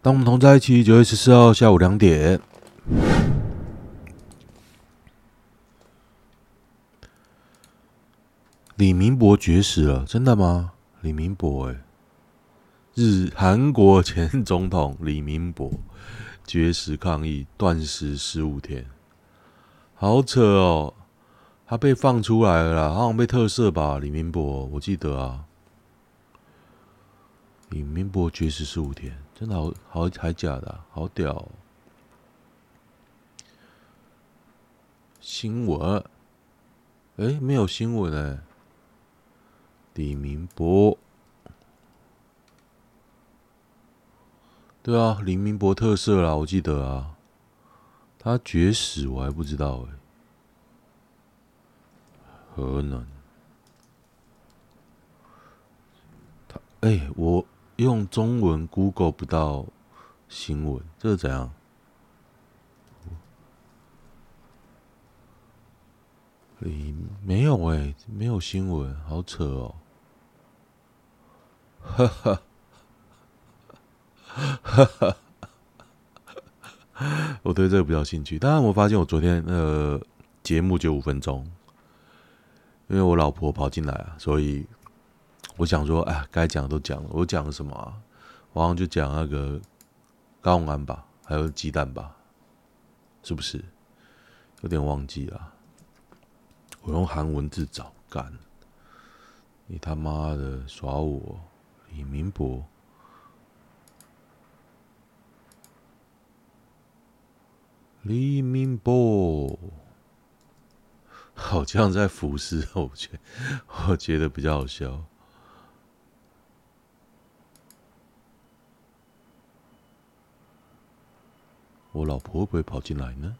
当我们同在一起，九月十四号下午两点，李明博绝食了，真的吗？李明博、欸，哎，日韩国前总统李明博绝食抗议，断食十五天，好扯哦！他被放出来了啦，好像被特赦吧？李明博，我记得啊，李明博绝食十五天。真的好好还假的、好屌、新闻，哎，没有新闻哎。李明博，对啊，李明博特赦啦，我记得啊。他绝食，我还不知道哎。河南？他哎，我。用中文 Google 不到新闻，这是怎样？诶，没有诶，没有新闻，好扯哦！哈哈，哈哈，我对这个比较兴趣。当然，我发现我昨天那个节目就五分钟，因为我老婆跑进来啊，所以。我想说，哎，该讲的都讲了。我讲了什么啊？我好像就讲那个高安吧，还有鸡蛋吧，是不是？有点忘记了。我用韩文字找，干！你他妈的耍我！李明博，李明博，好像在服侍，我觉我觉得比较好笑。我老婆会不会跑进来呢？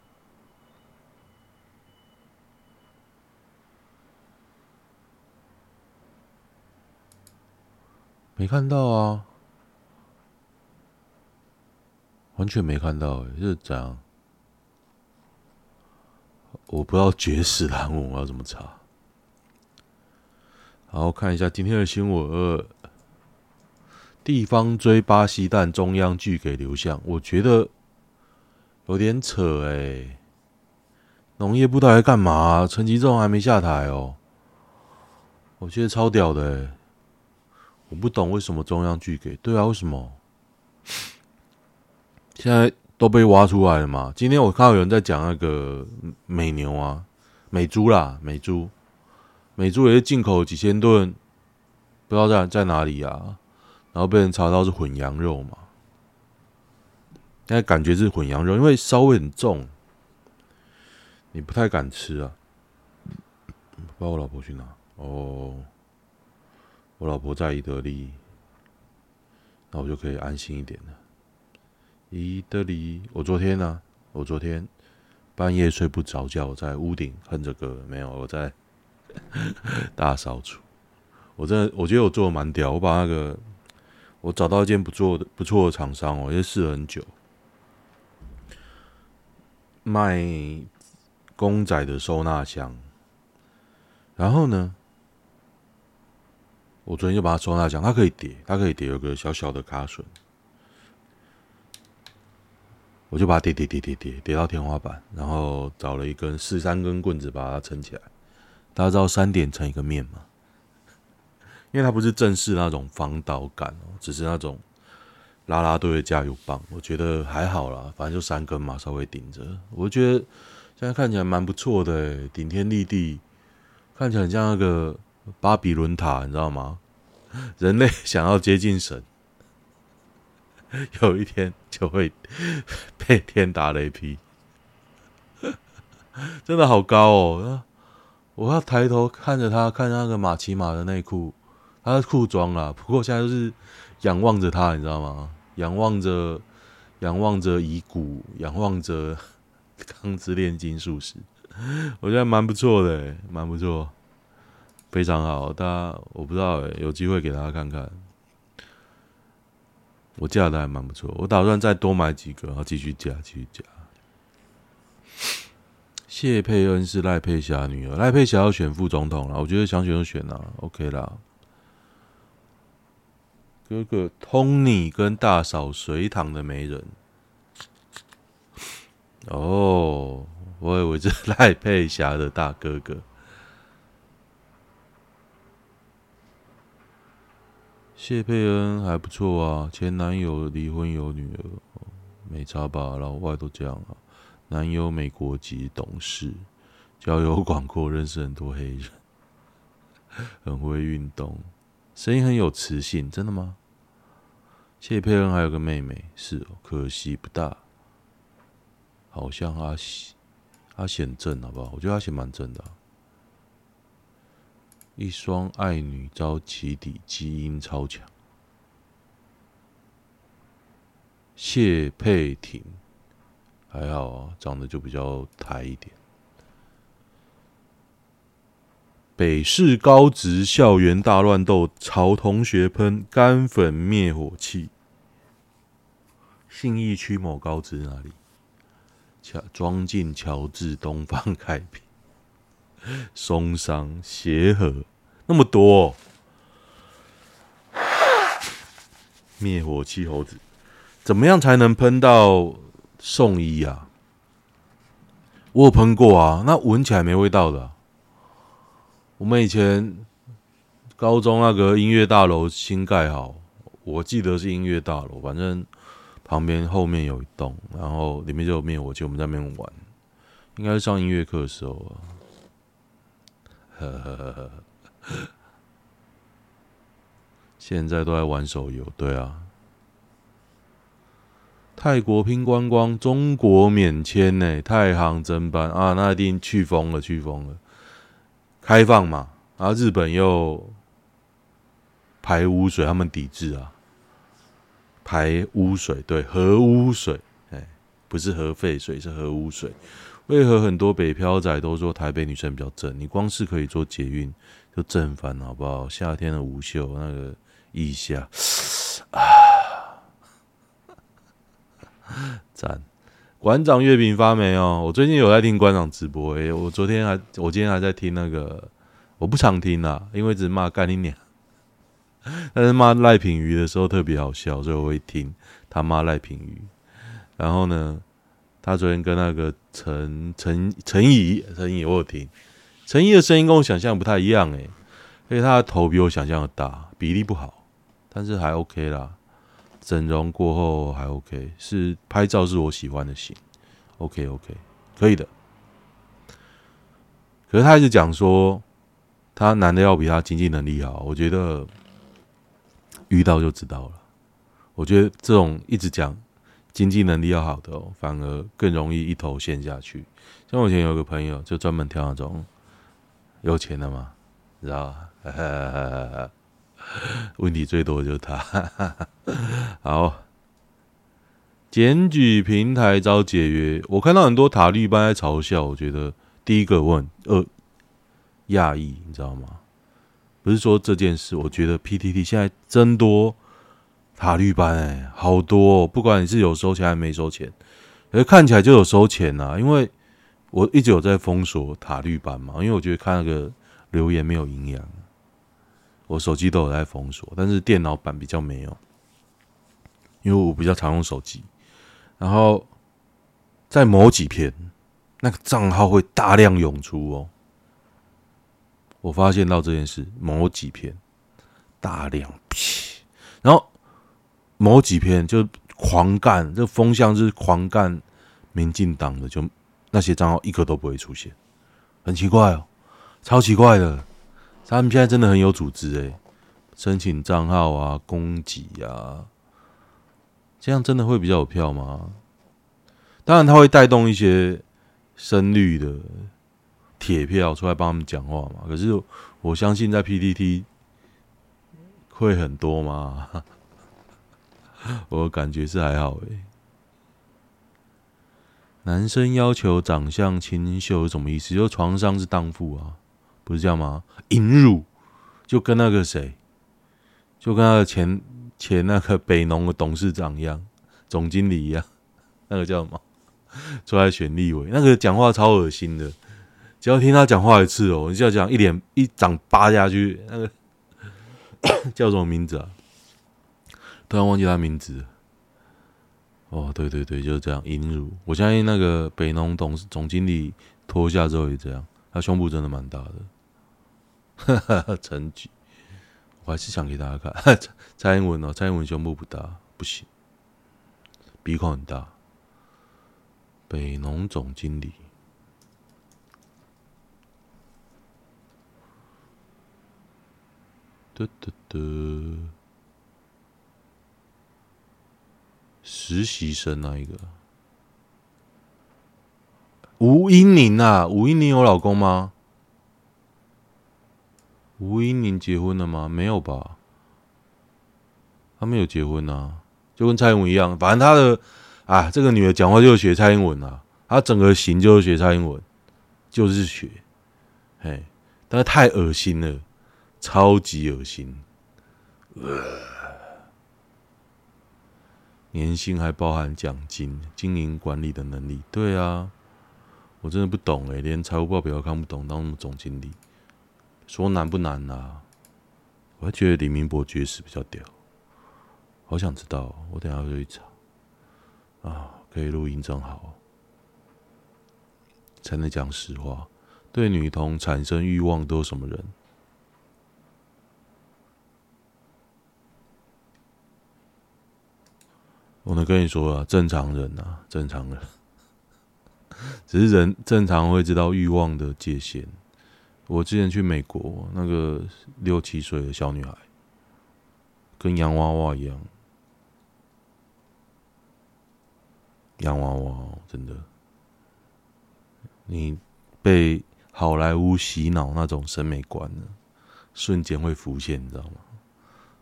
没看到啊，完全没看到，欸，哎，是怎样？我不知道绝食韩文我要怎么查。然后看一下今天的新闻：地方追巴西蛋，中央拒给流向。我觉得。有点扯哎、欸，农业部到底在干嘛、啊？陈吉仲还没下台哦，我觉得超屌的、欸，我不懂为什么中央拒给？对啊，为什么？现在都被挖出来了嘛？今天我看到有人在讲那个美牛啊，美猪啦，美猪，美猪也是进口几千吨，不知道在在哪里啊，然后被人查到是混羊肉嘛。现在感觉是混羊肉，因为骚味很重，你不太敢吃啊。不知道我老婆去哪？哦，我老婆在伊德利，那我就可以安心一点了。伊德利，我昨天呢、我昨天半夜睡不着觉，在屋顶哼着歌，没有我在大扫除。我真的，我觉得我做的蛮屌，我把那个我找到一间不错的不错的厂商哦，也试了很久。卖公仔的收纳箱，然后呢，我昨天就把它收纳箱，它可以叠，它可以叠，有个小小的卡榫，我就把它叠叠叠叠叠叠到天花板，然后找了一根四三根棍子把它撑起来。大家知道三点成一个面吗？因为它不是正式那种防倒杆哦，只是那种。拉拉队的加油棒，我觉得还好啦，反正就三根嘛，稍微顶着。我觉得现在看起来蛮不错的，欸，顶天立地，看起来很像那个巴比伦塔，你知道吗？人类想要接近神，有一天就会被天打雷劈，真的好高哦！我要抬头看着他，看那个马奇马的内裤，他的裤装啦，不过现在就是仰望着他，你知道吗？仰望着，仰望着遗骨，仰望着 《钢之炼金术师》，我觉得蛮不错的，蛮不错，非常好。大家我不知道，有机会给大家看看。我架的还蛮不错，我打算再多买几个，然后继续加，继续加。谢佩恩是赖佩霞女儿，赖佩霞要选副总统了，我觉得想选就选了，OK 啦。哥哥 Tony 跟大嫂隋棠的媒人。哦，我以为是赖佩霞的大哥哥。谢佩恩还不错啊，前男友离婚有女儿，没差吧？老外都这样啊。男友美国籍，懂事，交友广阔，认识很多黑人，很会运动，声音很有磁性，真的吗？谢佩恩还有个妹妹，是哦，可惜不大。好像阿显阿显正，好不好？我觉得阿显蛮正的。一双爱女遭起底，基因超强。谢佩婷还好啊，长得就比较台一点。北市高职校园大乱斗，朝同学喷干粉灭火器。信义区某高职哪里？乔庄敬、乔治、东方开平。松山协和那么多灭火器猴子，怎么样才能喷到送医啊？我有喷过啊，那闻起来没味道的啊。我们以前高中那个音乐大楼新盖好，我记得是音乐大楼，反正旁边后面有一栋，然后里面就有灭火器，我们在那边玩，应该是上音乐课的时候啊。呵呵呵呵，现在都在玩手游，对啊。泰国拼观光，中国免签呢？太行真班啊，那一定去疯了，去疯了。开放嘛，然后日本又排污水，他们抵制啊。排污水，对，核污水，哎，不是核废水，是核污水。为何很多北漂仔都说台北女生比较正？你光是可以坐捷运就正反，好不好？夏天的无袖那个腋下 啊，赞！馆长月饼发霉哦？我最近有在听馆长直播诶、我昨天还，我今天还在听那个，我不常听啦，因为只骂干你娘，但是骂赖品鱼的时候特别好笑，所以我会听他骂赖品鱼。然后呢？他昨天跟那个陈陈陈怡陈怡，我有听陈怡的声音跟我想象不太一样诶，而且他的头比我想象的大，比例不好，但是还 OK 啦。整容过后还 OK，是拍照是我喜欢的型，OK OK 可以的。可是他一直讲说他男的要比他经济能力好，我觉得遇到就知道了。我觉得这种一直讲。经济能力要好的哦，反而更容易一头陷下去。像我以前有个朋友，就专门挑那种有钱的嘛，你知道吧？问题最多就是他。好，检举平台遭解约，我看到很多塔绿班在嘲笑。我觉得第一个问二讶异，你知道吗？不是说这件事，我觉得 PTT 现在真多。塔绿班哎、好多、哦！不管你是有收钱还是没收钱，可是看起来就有收钱呐、啊。因为我一直有在封锁塔绿班嘛，因为我觉得看那个留言没有营养。我手机都有在封锁，但是电脑版比较没有，因为我比较常用手机。然后在某几篇，那个账号会大量涌出哦。我发现到这件事，某几篇大量，然后。某几篇就狂干，这风向是狂干民进党的，就那些账号一个都不会出现，很奇怪哦，超奇怪的。他们现在真的很有组织诶，申请账号啊，供给啊，这样真的会比较有票吗？当然，他会带动一些深绿的铁票出来帮他们讲话嘛。可是我相信在 PTT 会很多吗？我感觉是还好诶。男生要求长相清秀是什么意思？就床上是荡妇啊，不是这样吗？淫辱就跟那个谁，就跟那个前前那个北农的董事长一样，总经理一样，那个叫什么？出来选立委，那个讲话超恶心的。只要听他讲话一次哦，你就要讲一脸一掌扒下去，那个 叫什么名字啊？突然忘记他名字了。哦，对对对，就是这样。尹汝，我相信那个北农董事总经理脱下之后也这样，他胸部真的蛮大的。哈哈，陈菊，我还是想给大家看 蔡英文哦，蔡英文胸部不大，不行，鼻孔很大。北农总经理，得得得。实习生那一个？吴英宁啊，吴英宁有老公吗？吴英宁结婚了吗？没有吧？他没有结婚啊，就跟蔡英文一样，反正他的啊，这个女的讲话就是学蔡英文啊，她整个型就是学蔡英文，就是学，嘿，但是太恶心了，超级恶心。呃年薪还包含奖金、经营管理的能力。对啊，我真的不懂哎，连财务报表都看不懂，当什么总经理？说难不难啊？我还觉得李明博绝世比较屌，好想知道。我等下就去查啊，可以录音正好，才能讲实话。对女童产生欲望都是什么人？我能跟你说啊，正常人啊，正常人，只是人正常会知道欲望的界限。我之前去美国，那个六七岁的小女孩，跟洋娃娃一样，洋娃娃真的，你被好莱坞洗脑那种审美观呢，瞬间会浮现，你知道吗？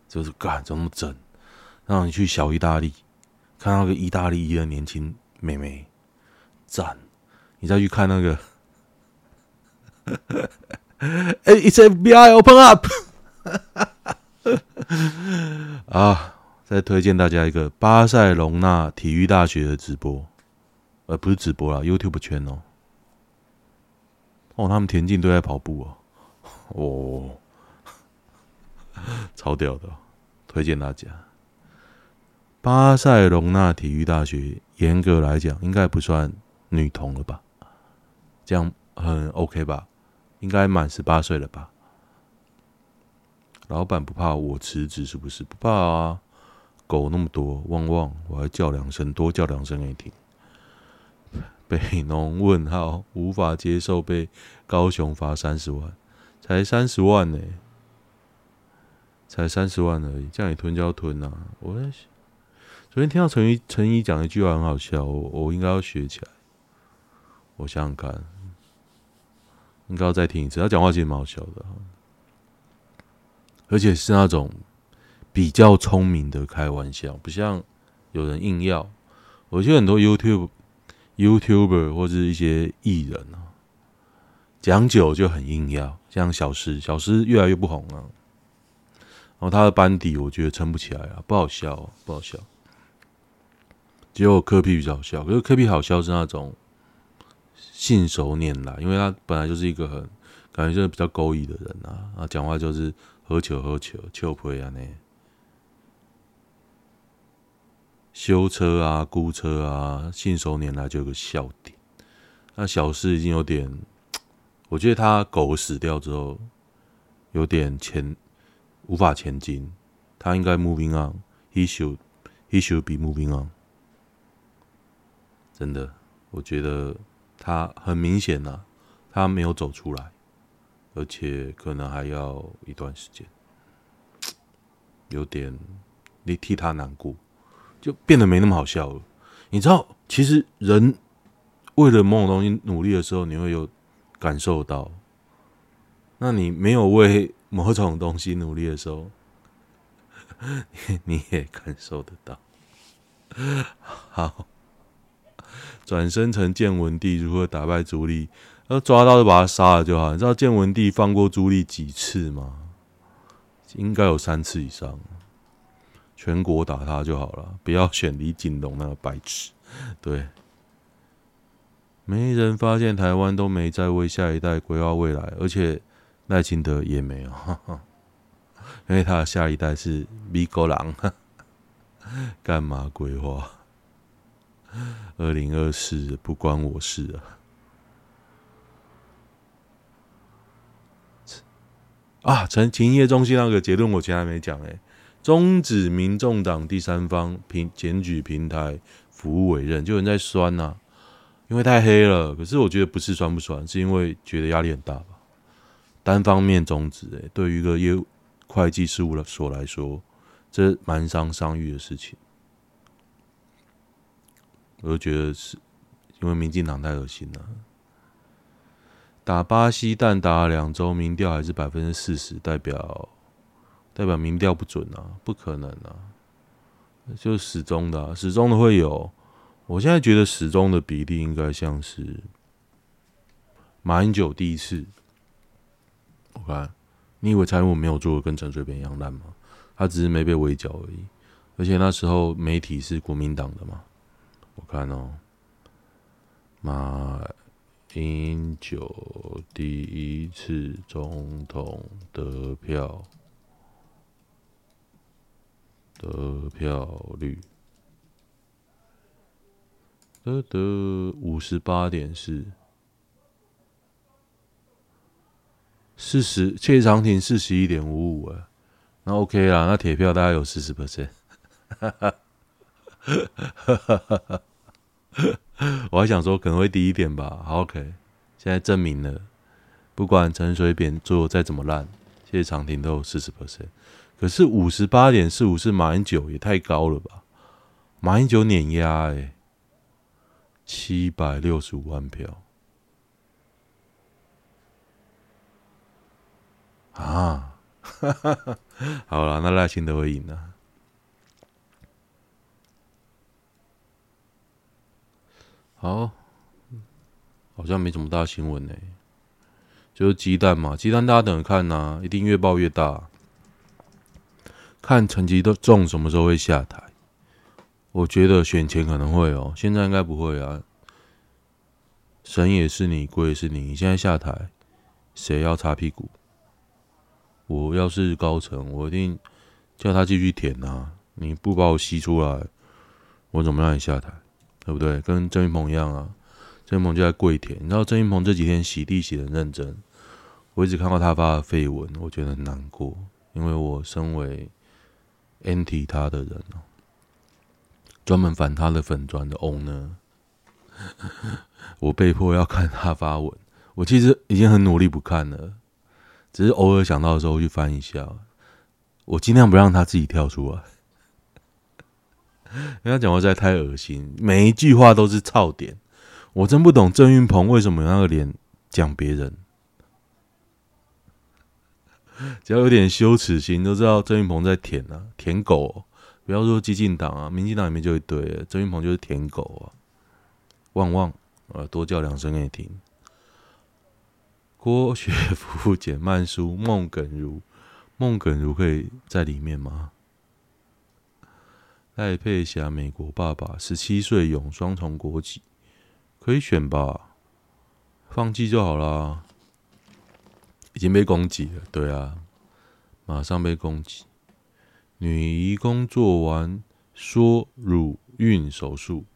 就是干怎么那么正，让你去小意大利。看那个意大利的年轻妹妹，赞！你再去看那个，It's FBI open up！啊，再推荐大家一个巴塞隆纳体育大学的直播，呃，不是直播啦，YouTube 圈哦。哦，他们田径都在跑步 哦，哦，超屌的，推荐大家。巴塞隆纳体育大学，严格来讲，应该不算女童了吧？这样很 OK 吧？应该满十八岁了吧？老板不怕我辞职是不是？不怕啊！狗那么多，汪汪！我还叫两声，多叫两声给你听。北农问号，无法接受被高雄罚三十万，才三十万呢、才三十万而已，这样你吞就要吞啊！我在想。昨天听到陈怡陈怡讲一句话很好笑，我我应该要学起来。我想想看，应该要再听一次。他讲话其实蛮好笑的，而且是那种比较聪明的开玩笑，不像有人硬要。我觉得很多 YouTube、YouTuber 或者一些艺人啊，讲久就很硬要，像小狮，小狮越来越不红了。然后他的班底，我觉得撑不起来啊，不好笑，不好笑。只有柯 P 比较好笑，可是柯 P 好笑是那种信手拈来，因为他本来就是一个很感觉就是比较勾引的人啊，啊，讲话就是喝酒喝酒，酒配啊那修车啊、估车啊，信手拈来就有个笑点。那小狮已经有点，我觉得他狗死掉之后有点前无法前进，他应该 moving on，he should he should be moving on。真的，我觉得他很明显呐，他没有走出来，而且可能还要一段时间，有点你替他难过，就变得没那么好笑了。你知道，其实人为了某种东西努力的时候，你会有感受到；那你没有为某种东西努力的时候，你也感受得到。好。转生成建文帝如何打败朱棣？要抓到就把他杀了就好。你知道建文帝放过朱棣几次吗？应该有三次以上。全国打他就好了，不要选李景龙那个白痴。对，没人发现台湾都没在为下一代规划未来，而且赖清德也没有，因为他的下一代是米国狼。干嘛规划？二零二四不关我事啊！啊，陈勤业中心那个结论我前还没讲哎，终止民众党第三方平检举平台服务委任，就有人在酸呐、因为太黑了。可是我觉得不是酸不酸，是因为觉得压力很大吧？单方面终止，哎，对于一个业务会计事务所来说，这蛮伤商誉的事情。我就觉得是因为民进党太恶心了。打巴西蛋打了两周，民调还是百分之四十，代表代表民调不准啊，不可能啊，就始终的、始终的会有。我现在觉得始终的比例应该像是马英九第一次，我看你以为蔡英文没有做的跟陈水扁一样烂吗？他只是没被围剿而已，而且那时候媒体是国民党的嘛，我看哦，马。英九第一次总统得票得票率。得得五十八点四，四。十谢长廷四。十一点五五啊，那 OK 啦，那铁票大概有四。十 percent，我还想说可能会低一点吧，好 OK，现在证明了，不管陈水扁做再怎么烂，谢长廷都有四十。percent，可是五十八点四五是马英九也太高了吧？马英九碾压哎，七百六十五万票。啊，好了，那赖清德会赢了。好，好像没什么大新闻呢，就是鸡蛋嘛，鸡蛋大家等着看呐、一定越爆越大。看陈吉仲什么时候会下台？我觉得选前可能会哦，现在应该不会啊。神也是你，鬼也是你，你现在下台，谁要擦屁股？我要是高层，我一定叫他继续舔啊！你不把我吸出来，我怎么让你下台？对不对？跟郑云鹏一样啊，郑云鹏就在跪舔。你知道郑云鹏这几天洗地洗得很认真，我一直看到他发的废文，我觉得很难过，因为我身为 anti 他的人哦，专门反他的粉砖的 owner，我被迫要看他发文。我其实已经很努力不看了，只是偶尔想到的时候去翻一下。我尽量不让他自己跳出来。人家讲话实在太恶心，每一句话都是操点。我真不懂郑云鹏为什么有那个脸讲别人。只要有点羞耻心，都知道郑云鹏在舔啊，舔狗喔。不要说激进党啊，民进党里面就一堆，郑云鹏就是舔狗啊。旺旺，呃，多叫两声给你听。郭雪芙、简曼书、孟耿如，孟耿如可以在里面吗？赖佩霞，美国爸爸，十七岁，拥双重国籍，可以选吧？放弃就好啦。已经被攻击了，对啊，马上被攻击。女医工做完缩乳晕手术，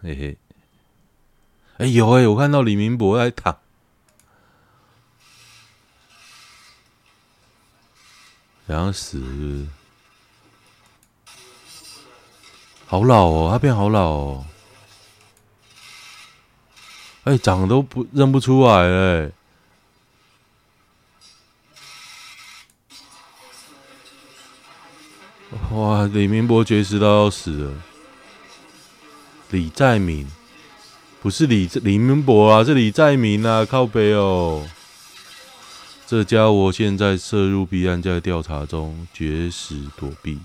嘿嘿。哎有哎，我看到李明博在躺，想死。好老哦，他变好老哦，哎、欸，长都不认不出来哎，哇，李明博绝食到要死了，李在明不是李李明博啊，是李在明啊，靠北哦，这家伙现在涉入弊案，在调查中，绝食躲避。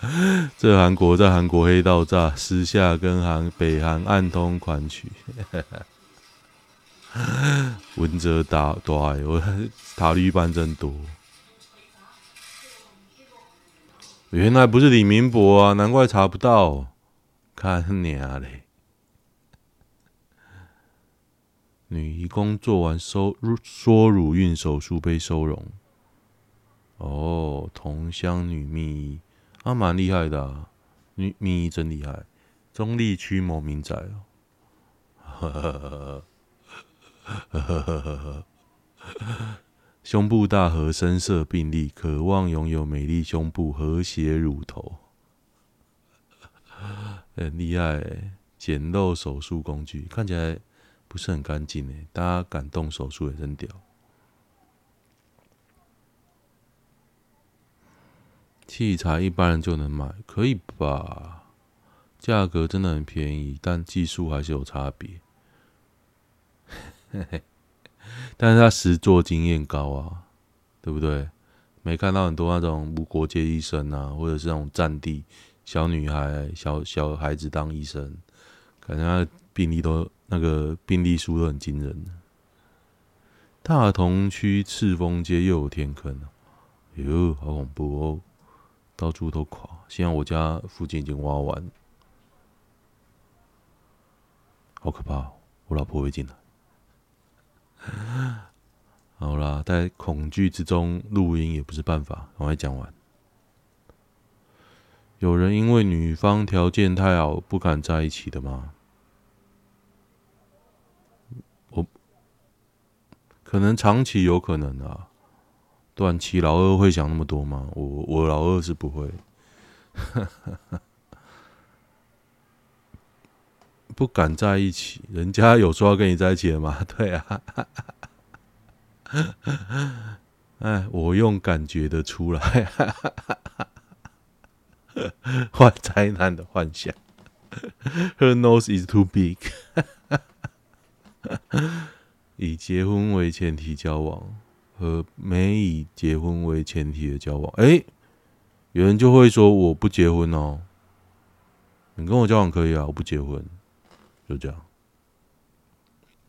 这韩国在韩国黑道诈，私下跟韩北韩暗通款曲，文哲大大，我塔绿班真多。原来不是李明博啊，难怪查不到。看你啊嘞，女义工做完收缩乳晕手术被收容。哦，同乡女秘。他蛮厉害的啊咪咪真厉害中立区某民宅。哦呵呵呵呵呵呵呵呵呵呵胸部大和深色并立渴望拥有美丽胸部和谐乳头。很厉害诶简陋手术工具看起来不是很干净诶大家敢动手术诶扔掉器材一般人就能买，可以吧？价格真的很便宜，但技术还是有差别。但是他实作经验高啊，对不对？没看到很多那种无国界医生啊，或者是那种战地小女孩、小小孩子当医生，感觉他病历都那个病历书都很惊人。大同区赤峰街又有天坑了，哟，好恐怖哦！到处都垮，现在我家附近已经挖完，好可怕！我老婆会进来。好啦，在恐惧之中录音也不是办法。赶快讲完。有人因为女方条件太好不敢在一起的吗？我可能长期有可能啊，短期老二会想那么多吗？我我老二是不会。不敢在一起，人家有说要跟你在一起的吗？对啊，哎，我用感觉的出来，坏灾难的幻想。Her nose is too big。以结婚为前提交往和没以结婚为前提的交往，哎，有人就会说我不结婚哦，你跟我交往可以啊，我不结婚。就这样，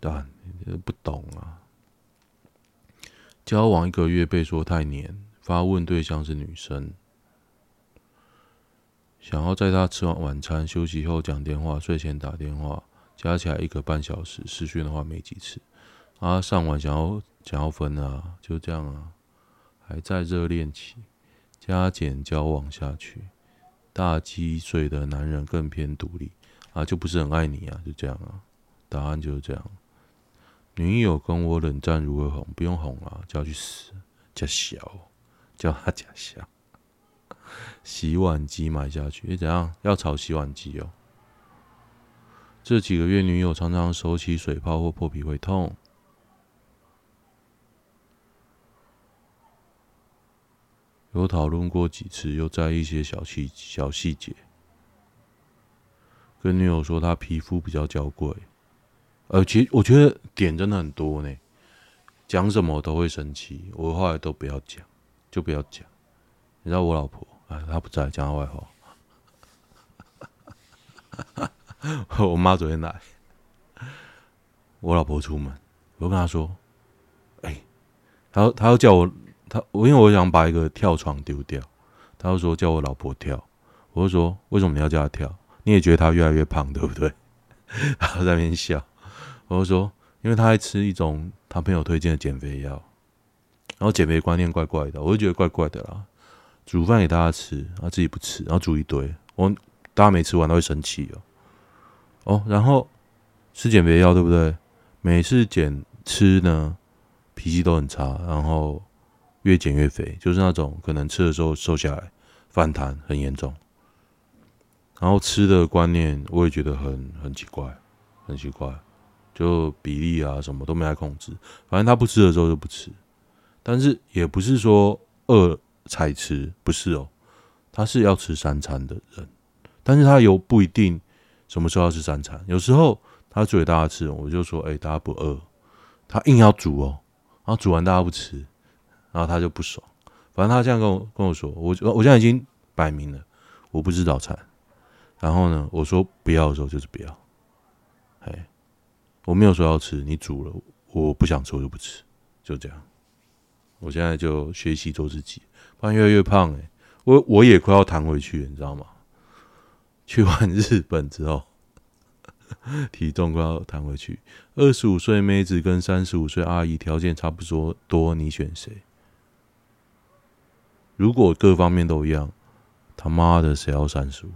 但你不懂啊。交往一个月被说太黏，发问对象是女生，想要在她吃完晚餐、休息后讲电话、睡前打电话，加起来一个半小时，视讯的话没几次。啊，上完想要想要分啊，就这样啊，还在热恋期，加减交往下去，大几岁的男人更偏独立。啊，就不是很爱你啊，就这样啊，答案就是这样。女友跟我冷战如何哄？不用哄啊，叫去死，叫小，叫他假小。洗碗机买下去，你怎样？要炒洗碗机哦。这几个月，女友常常手起水泡或破皮会痛。有讨论过几次，又在一些小细小细节。跟女友说她皮肤比较娇贵，呃，其实我觉得点真的很多呢，讲什么都会生气，我后来都不要讲，就不要讲。你知道我老婆，哎，她不在，讲她外话。我妈昨天来，我老婆出门，我跟她说，哎，她她要叫我，他我因为我想把一个跳床丢掉，他就说叫我老婆跳，我就说为什么你要叫她跳？你也觉得他越来越胖，对不对？然后在那边笑，我就说，因为他爱吃一种他朋友推荐的减肥药，然后减肥观念怪怪的，我就觉得怪怪的啦。煮饭给大家吃，他自己不吃，然后煮一堆，我大家没吃完都会生气哦。哦，然后吃减肥药，对不对？每次减吃呢，脾气都很差，然后越减越肥，就是那种可能吃的时候瘦下来，反弹很严重。然后吃的观念我也觉得很很奇怪，很奇怪，就比例啊什么都没来控制。反正他不吃的时候就不吃，但是也不是说饿才吃，不是哦，他是要吃三餐的人，但是他有不一定什么时候要吃三餐。有时候他煮给大家吃，我就说哎，大家不饿，他硬要煮哦，然后煮完大家不吃，然后他就不爽。反正他这样跟我跟我说，我我现在已经摆明了，我不吃早餐。然后呢，我说不要的时候就是不要，哎，我没有说要吃，你煮了，我不想吃我就不吃，就这样。我现在就学习做自己，不然越来越胖哎，我我也快要弹回去，你知道吗？去完日本之后，体重快要弹回去。二十五岁妹子跟三十五岁阿姨条件差不多多，你选谁？如果各方面都一样。他妈的，谁要三十五？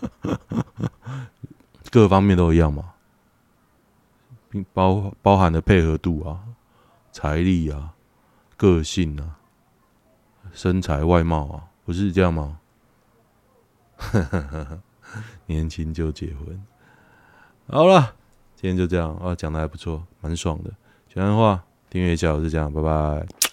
各方面都一样嘛，并包包含的配合度啊、财力啊、个性啊、身材外貌啊，不是这样吗？年轻就结婚，好了，今天就这样啊，讲的还不错，蛮爽的。喜欢的话，订阅一下，我是这样，拜拜。